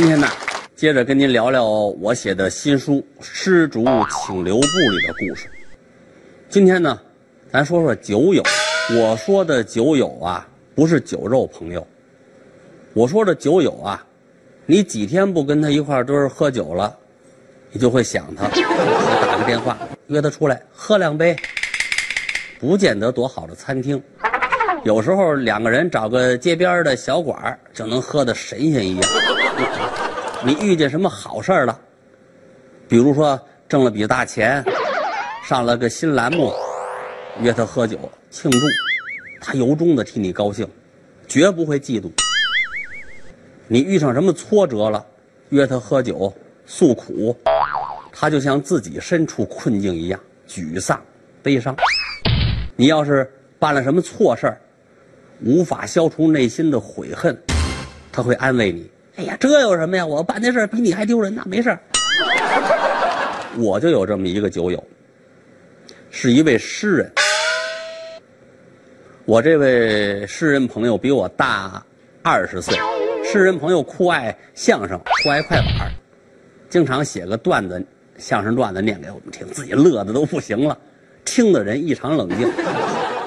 今天呢，接着跟您聊聊我写的新书《施主请留步》里的故事。今天呢，咱说说酒友。我说的酒友啊，不是酒肉朋友。我说的酒友啊，你几天不跟他一块儿堆儿喝酒了，你就会想他，打个电话约他出来喝两杯。不见得多好的餐厅，有时候两个人找个街边的小馆儿就能喝得神仙一样。你遇见什么好事儿了？比如说挣了笔大钱，上了个新栏目，约他喝酒庆祝，他由衷的替你高兴，绝不会嫉妒。你遇上什么挫折了，约他喝酒诉苦，他就像自己身处困境一样沮丧、悲伤。你要是办了什么错事儿，无法消除内心的悔恨，他会安慰你：“哎呀，这有什么呀？我办的事儿比你还丢人呢，没事儿。”我就有这么一个酒友，是一位诗人。我这位诗人朋友比我大二十岁，诗人朋友酷爱相声，酷爱快板，经常写个段子，相声段子念给我们听，自己乐的都不行了，听的人异常冷静。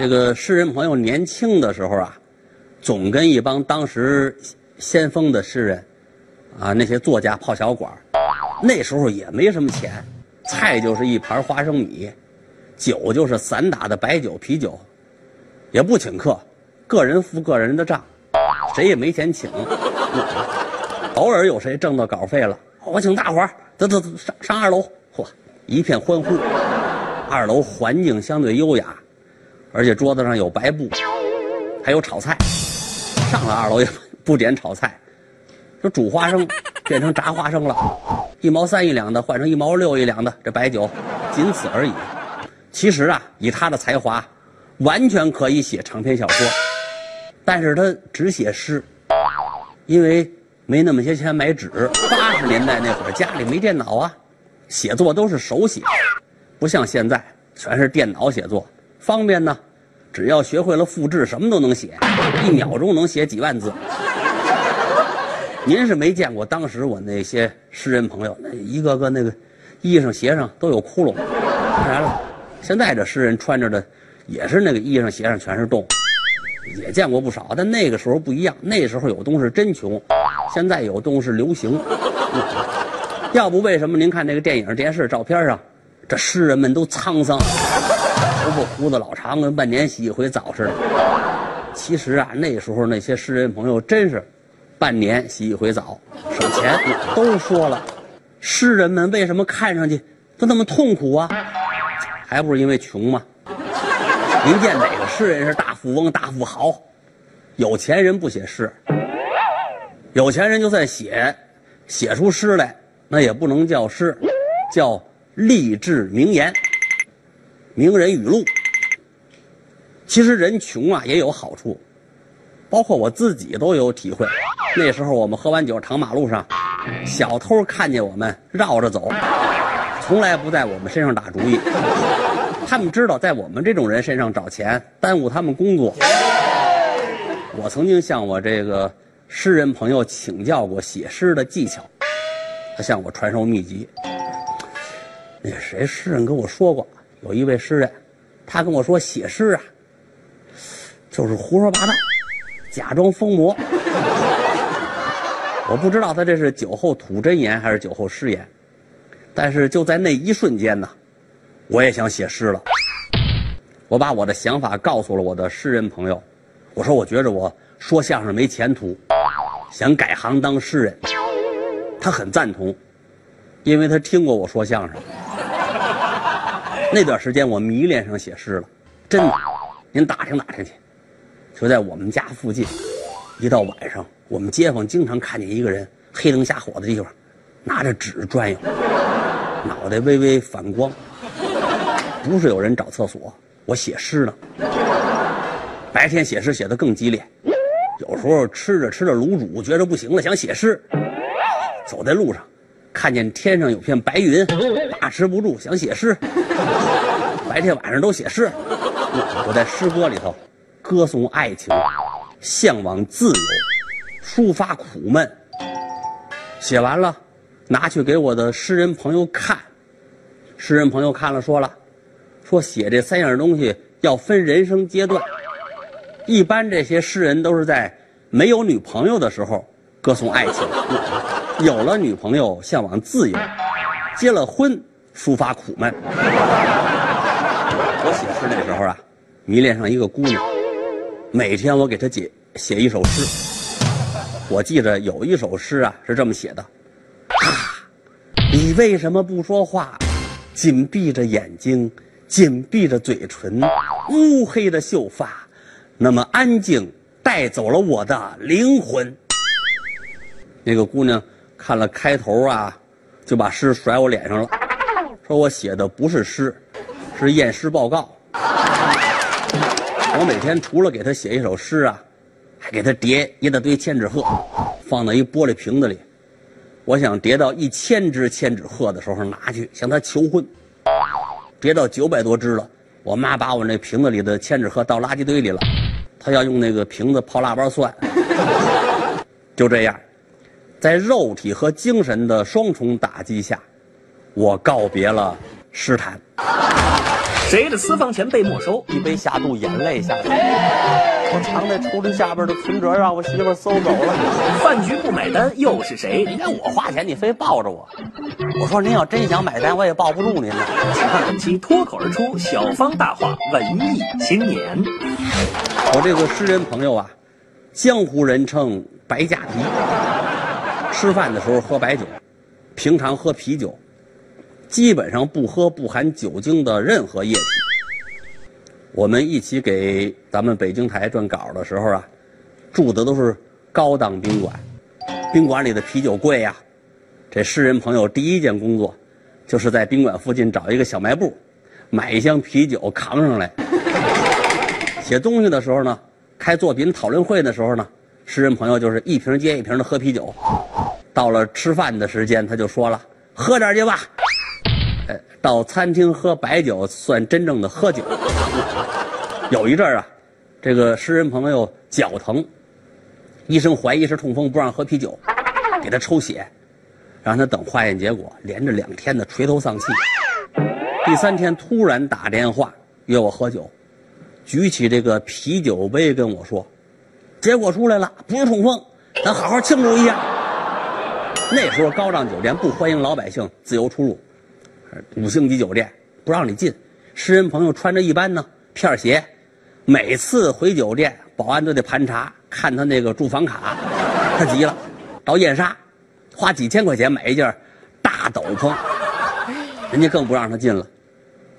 这个诗人朋友年轻的时候啊，总跟一帮当时先锋的诗人，啊那些作家泡小馆那时候也没什么钱，菜就是一盘花生米，酒就是散打的白酒、啤酒。也不请客，个人付个人的账，谁也没钱请。偶尔有谁挣到稿费了，我请大伙儿，走走走，上上二楼，嚯，一片欢呼。二楼环境相对优雅，而且桌子上有白布，还有炒菜。上了二楼也不点炒菜，说煮花生变成炸花生了，一毛三一两的换成一毛六一两的这白酒，仅此而已。其实啊，以他的才华。完全可以写长篇小说，但是他只写诗，因为没那么些钱买纸。八十年代那会儿家里没电脑啊，写作都是手写，不像现在全是电脑写作，方便呢。只要学会了复制，什么都能写，一秒钟能写几万字。您是没见过当时我那些诗人朋友，那一个个那个衣裳鞋上都有窟窿。当然了，现在这诗人穿着的。也是那个衣裳鞋上全是洞，也见过不少，但那个时候不一样，那时候有东西真穷，现在有东是流行。要不为什么您看那个电影、电视照片上，这诗人们都沧桑，头发胡子老长，跟半年洗一回澡似的。其实啊，那时候那些诗人朋友真是半年洗一回澡，省钱。都说了，诗人们为什么看上去都那么痛苦啊？还不是因为穷吗？您见哪个诗人是大富翁、大富豪？有钱人不写诗，有钱人就算写，写出诗来，那也不能叫诗，叫励志名言、名人语录。其实人穷啊也有好处，包括我自己都有体会。那时候我们喝完酒躺马路上，小偷看见我们绕着走，从来不在我们身上打主意。他们知道在我们这种人身上找钱，耽误他们工作。我曾经向我这个诗人朋友请教过写诗的技巧，他向我传授秘籍。那谁诗人跟我说过，有一位诗人，他跟我说写诗啊，就是胡说八道，假装疯魔。我不知道他这是酒后吐真言还是酒后失言，但是就在那一瞬间呢。我也想写诗了，我把我的想法告诉了我的诗人朋友，我说我觉着我说相声没前途，想改行当诗人。他很赞同，因为他听过我说相声。那段时间我迷恋上写诗了，真的。您打听打听去，就在我们家附近，一到晚上，我们街坊经常看见一个人黑灯瞎火的地方，拿着纸转悠，脑袋微微反光。不是有人找厕所，我写诗呢。白天写诗写得更激烈，有时候吃着吃着卤煮，觉着不行了，想写诗。走在路上，看见天上有片白云，把持不住，想写诗。白天晚上都写诗。我在诗歌里头，歌颂爱情，向往自由，抒发苦闷，写完了，拿去给我的诗人朋友看。诗人朋友看了，说了，说写这三样东西要分人生阶段。一般这些诗人都是在没有女朋友的时候歌颂爱情，有了女朋友向往自由，结了婚抒发苦闷。我写诗那时候啊，迷恋上一个姑娘，每天我给她写写一首诗。我记着有一首诗啊是这么写的：啊，你为什么不说话？紧闭着眼睛，紧闭着嘴唇，乌黑的秀发。那么安静，带走了我的灵魂。那个姑娘看了开头啊，就把诗甩我脸上了，说我写的不是诗，是验尸报告。我每天除了给他写一首诗啊，还给他叠一大堆千纸鹤，放在一玻璃瓶子里。我想叠到一千只千纸鹤的时候拿去向他求婚。叠到九百多只了，我妈把我那瓶子里的千纸鹤倒垃圾堆里了。她要用那个瓶子泡腊八蒜，就这样，在肉体和精神的双重打击下，我告别了诗坛。谁的私房钱被没收？一杯下肚，眼泪下来。我藏在抽屉下边的存折让我媳妇搜走了。饭局不买单又是谁？你看我花钱，你非抱着我。我说您要真想买单，我也抱不住您了。请看本期脱口而出小方大话文艺青年。我这个诗人朋友啊，江湖人称白加皮。吃饭的时候喝白酒，平常喝啤酒，基本上不喝不含酒精的任何液体。我们一起给咱们北京台撰稿的时候啊，住的都是高档宾馆，宾馆里的啤酒贵呀。这诗人朋友第一件工作，就是在宾馆附近找一个小卖部，买一箱啤酒扛上来。写东西的时候呢，开作品讨论会的时候呢，诗人朋友就是一瓶接一瓶的喝啤酒。到了吃饭的时间，他就说了：“喝点去吧。”到餐厅喝白酒算真正的喝酒。有一阵儿啊，这个诗人朋友脚疼，医生怀疑是痛风，不让喝啤酒，给他抽血，让他等化验结果，连着两天的垂头丧气。第三天突然打电话约我喝酒，举起这个啤酒杯跟我说：“结果出来了，不是痛风，咱好好庆祝一下。”那时候高档酒店不欢迎老百姓自由出入，五星级酒店不让你进。诗人朋友穿着一般呢片鞋。每次回酒店，保安都得盘查，看他那个住房卡。他急了，到燕莎，花几千块钱买一件大斗篷，人家更不让他进了，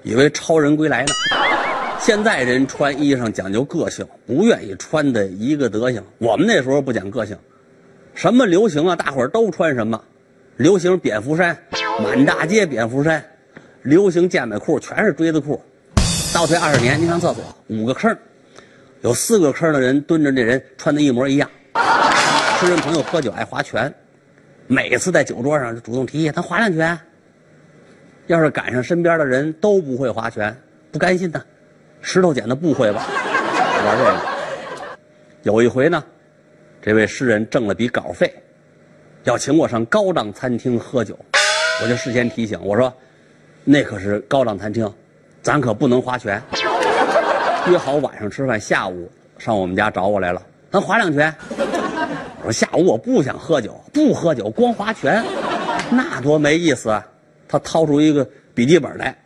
以为超人归来呢。现在人穿衣裳讲究个性，不愿意穿的一个德行。我们那时候不讲个性，什么流行啊，大伙儿都穿什么。流行蝙蝠衫，满大街蝙蝠衫；流行健美裤，全是锥子裤。倒退二十年，你上厕所五个坑，有四个坑的人蹲着，那人穿的一模一样。诗人朋友喝酒爱划拳，每次在酒桌上就主动提议他划两拳。要是赶上身边的人都不会划拳，不甘心呢，石头剪子布会吧，玩这个。有一回呢，这位诗人挣了笔稿费，要请我上高档餐厅喝酒，我就事先提醒我说，那可是高档餐厅。咱可不能划拳，约好晚上吃饭，下午上我们家找我来了，咱划两拳。我说下午我不想喝酒，不喝酒光划拳，那多没意思啊。他掏出一个笔记本来，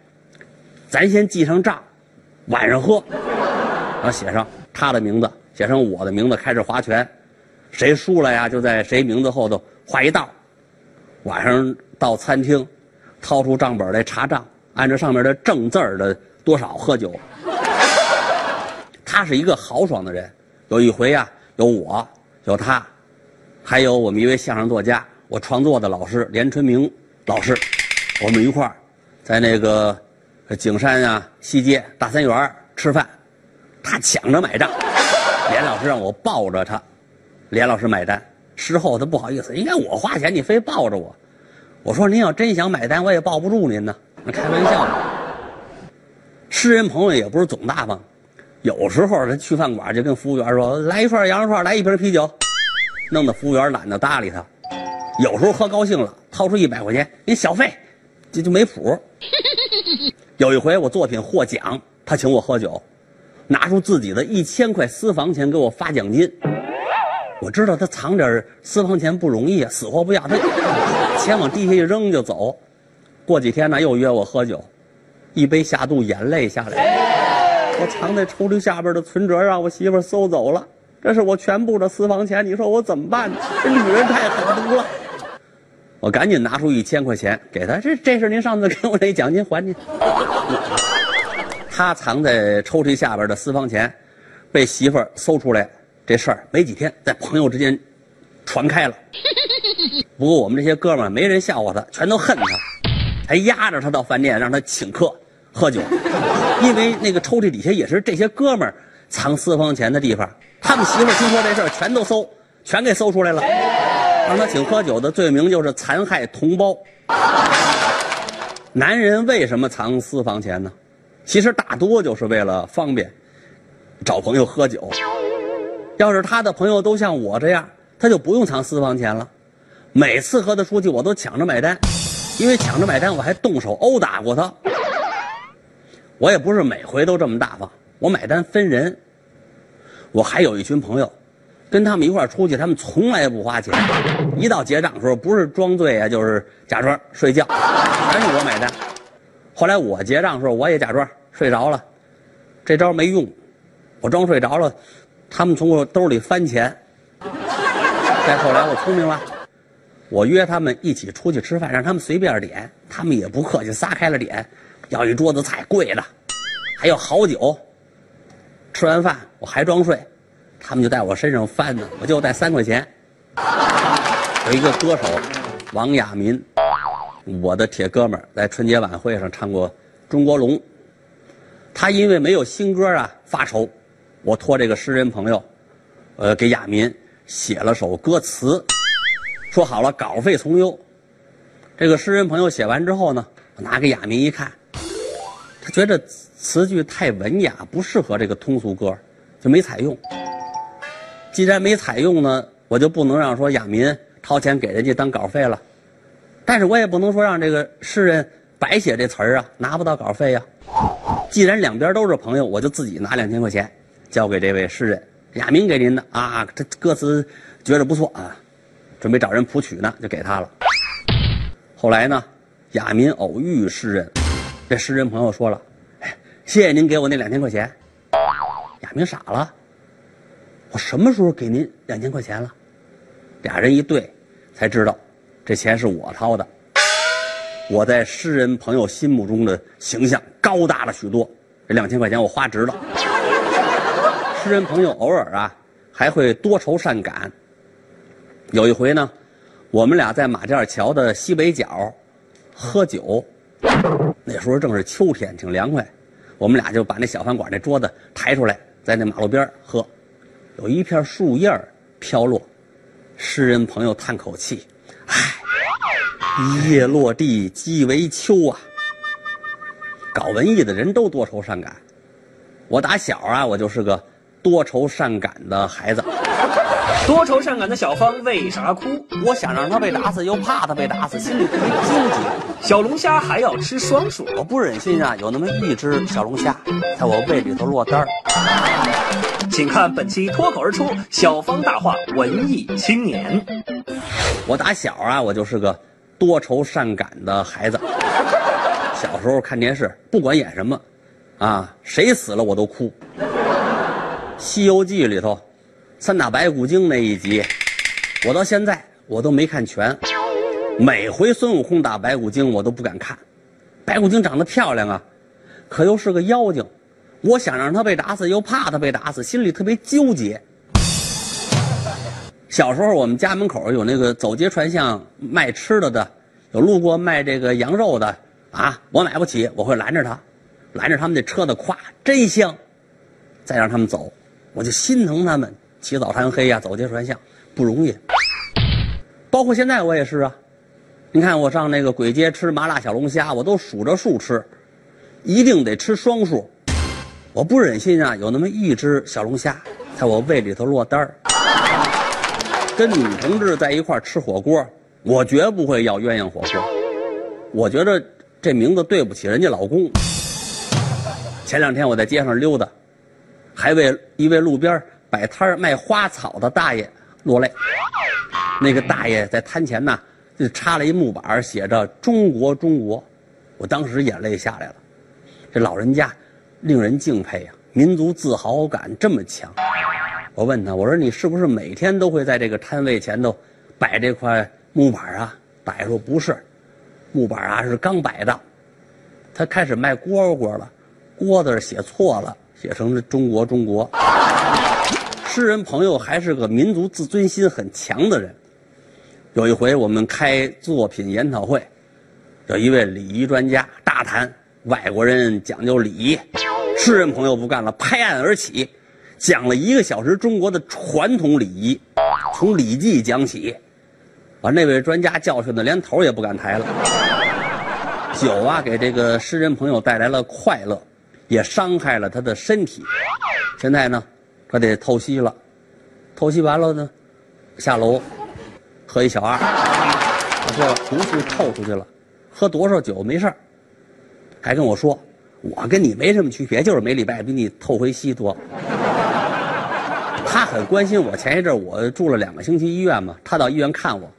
咱先记上账，晚上喝，然后写上他的名字，写上我的名字，开始划拳。谁输了呀，就在谁名字后头画一道。晚上到餐厅，掏出账本来查账。按照上面的正字儿的多少喝酒，他是一个豪爽的人。有一回呀，有我，有他，还有我们一位相声作家，我创作的老师连春明老师，我们一块儿在那个景山啊西街大三元吃饭，他抢着买账，连老师让我抱着他，连老师买单。事后他不好意思，应该我花钱，你非抱着我。我说您要真想买单，我也抱不住您呢。那开玩笑，诗人朋友也不是总大方，有时候他去饭馆就跟服务员说：“来一串羊肉串，来一瓶啤酒。”弄得服务员懒得搭理他。有时候喝高兴了，掏出一百块钱，您小费，这就没谱。有一回我作品获奖，他请我喝酒，拿出自己的一千块私房钱给我发奖金。我知道他藏点私房钱不容易啊，死活不要，他钱往地下一扔就走。过几天呢，又约我喝酒，一杯下肚，眼泪下来。我藏在抽屉下边的存折让我媳妇搜走了，这是我全部的私房钱，你说我怎么办？这女人太狠毒了。我赶紧拿出一千块钱给他，这这是您上次给我那奖金，还您。他藏在抽屉下边的私房钱，被媳妇搜出来，这事儿没几天在朋友之间传开了。不过我们这些哥们儿没人笑话他，全都恨他，还压着他到饭店让他请客喝酒，因为那个抽屉底下也是这些哥们儿藏私房钱的地方。他们媳妇儿听说这事儿，全都搜，全给搜出来了。让他请喝酒的罪名就是残害同胞。男人为什么藏私房钱呢？其实大多就是为了方便找朋友喝酒。要是他的朋友都像我这样，他就不用藏私房钱了。每次和他出去，我都抢着买单，因为抢着买单我还动手殴打过他。我也不是每回都这么大方，我买单分人。我还有一群朋友。跟他们一块出去，他们从来不花钱。一到结账的时候，不是装醉啊，就是假装睡觉，全是我买单。后来我结账的时候，我也假装睡着了，这招没用，我装睡着了，他们从我兜里翻钱。再后来我聪明了，我约他们一起出去吃饭，让他们随便点，他们也不客气，撒开了点，要一桌子菜贵的，还有好酒。吃完饭我还装睡。他们就在我身上翻呢，我就带三块钱。有一个歌手王亚民，我的铁哥们儿，在春节晚会上唱过《中国龙》。他因为没有新歌啊发愁，我托这个诗人朋友，呃，给亚民写了首歌词，说好了稿费从优。这个诗人朋友写完之后呢，我拿给亚民一看，他觉得词句太文雅，不适合这个通俗歌，就没采用。既然没采用呢，我就不能让说亚民掏钱给人家当稿费了，但是我也不能说让这个诗人白写这词儿啊，拿不到稿费呀。既然两边都是朋友，我就自己拿两千块钱交给这位诗人，亚民给您的啊，这歌词觉得不错啊，准备找人谱曲呢，就给他了。后来呢，雅民偶遇诗人，这诗人朋友说了：“哎，谢谢您给我那两千块钱。”雅民傻了。我什么时候给您两千块钱了？俩人一对，才知道这钱是我掏的。我在诗人朋友心目中的形象高大了许多，这两千块钱我花值了。诗人朋友偶尔啊还会多愁善感。有一回呢，我们俩在马甸桥的西北角喝酒，那时候正是秋天，挺凉快，我们俩就把那小饭馆那桌子抬出来，在那马路边喝。有一片树叶飘落，诗人朋友叹口气：“唉，一叶落地即为秋啊。”搞文艺的人都多愁善感，我打小啊，我就是个多愁善感的孩子。多愁善感的小芳为啥哭？我想让她被打死，又怕她被打死，心里特别纠结。小龙虾还要吃双数，我不忍心啊，有那么一只小龙虾在我胃里头落单儿。请看本期脱口而出小芳大话文艺青年。我打小啊，我就是个多愁善感的孩子。小时候看电视，不管演什么，啊，谁死了我都哭。《西游记》里头。三打白骨精那一集，我到现在我都没看全。每回孙悟空打白骨精，我都不敢看。白骨精长得漂亮啊，可又是个妖精。我想让他被打死，又怕他被打死，心里特别纠结。小时候我们家门口有那个走街串巷卖吃的的，有路过卖这个羊肉的啊，我买不起，我会拦着他，拦着他们那车子，咵，真香，再让他们走，我就心疼他们。起早贪黑呀，走街串巷不容易。包括现在我也是啊。你看我上那个簋街吃麻辣小龙虾，我都数着数吃，一定得吃双数。我不忍心啊，有那么一只小龙虾在我胃里头落单儿。跟女同志在一块吃火锅，我绝不会要鸳鸯火锅。我觉得这名字对不起人家老公。前两天我在街上溜达，还为一位路边摆摊儿卖花草的大爷落泪。那个大爷在摊前呢，就插了一木板，写着“中国中国”。我当时眼泪下来了。这老人家令人敬佩呀，民族自豪感这么强。我问他，我说你是不是每天都会在这个摊位前头摆这块木板啊？大爷说不是，木板啊是刚摆的。他开始卖蝈蝈了，蝈字写错了，写成了中国中国。诗人朋友还是个民族自尊心很强的人。有一回我们开作品研讨会，有一位礼仪专家大谈外国人讲究礼仪，诗人朋友不干了，拍案而起。讲了一个小时中国的传统礼仪，从《礼记》讲起，把那位专家教训的连头也不敢抬了。酒啊，给这个诗人朋友带来了快乐，也伤害了他的身体。现在呢，他得透析了，透析完了呢，下楼喝一小二，把这毒素透出去了，喝多少酒没事还跟我说，我跟你没什么区别，就是每礼拜比你透回吸多。他很关心我。前一阵我住了两个星期医院嘛，他到医院看我，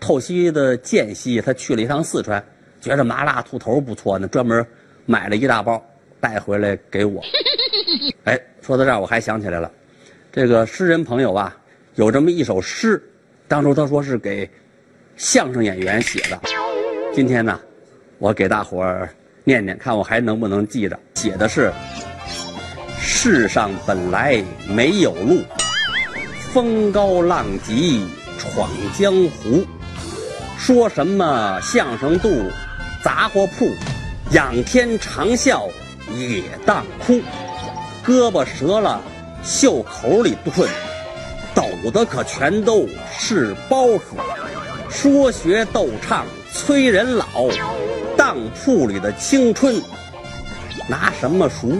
透析的间隙，他去了一趟四川，觉着麻辣兔头不错呢，专门买了一大包带回来给我。哎，说到这儿我还想起来了，这个诗人朋友啊，有这么一首诗，当初他说是给相声演员写的。今天呢，我给大伙儿念念，看我还能不能记着。写的是。世上本来没有路，风高浪急闯江湖。说什么相声肚、杂货铺，仰天长啸也当哭。胳膊折了袖口里炖，抖的可全都是包袱。说学逗唱催人老，当铺里的青春拿什么赎？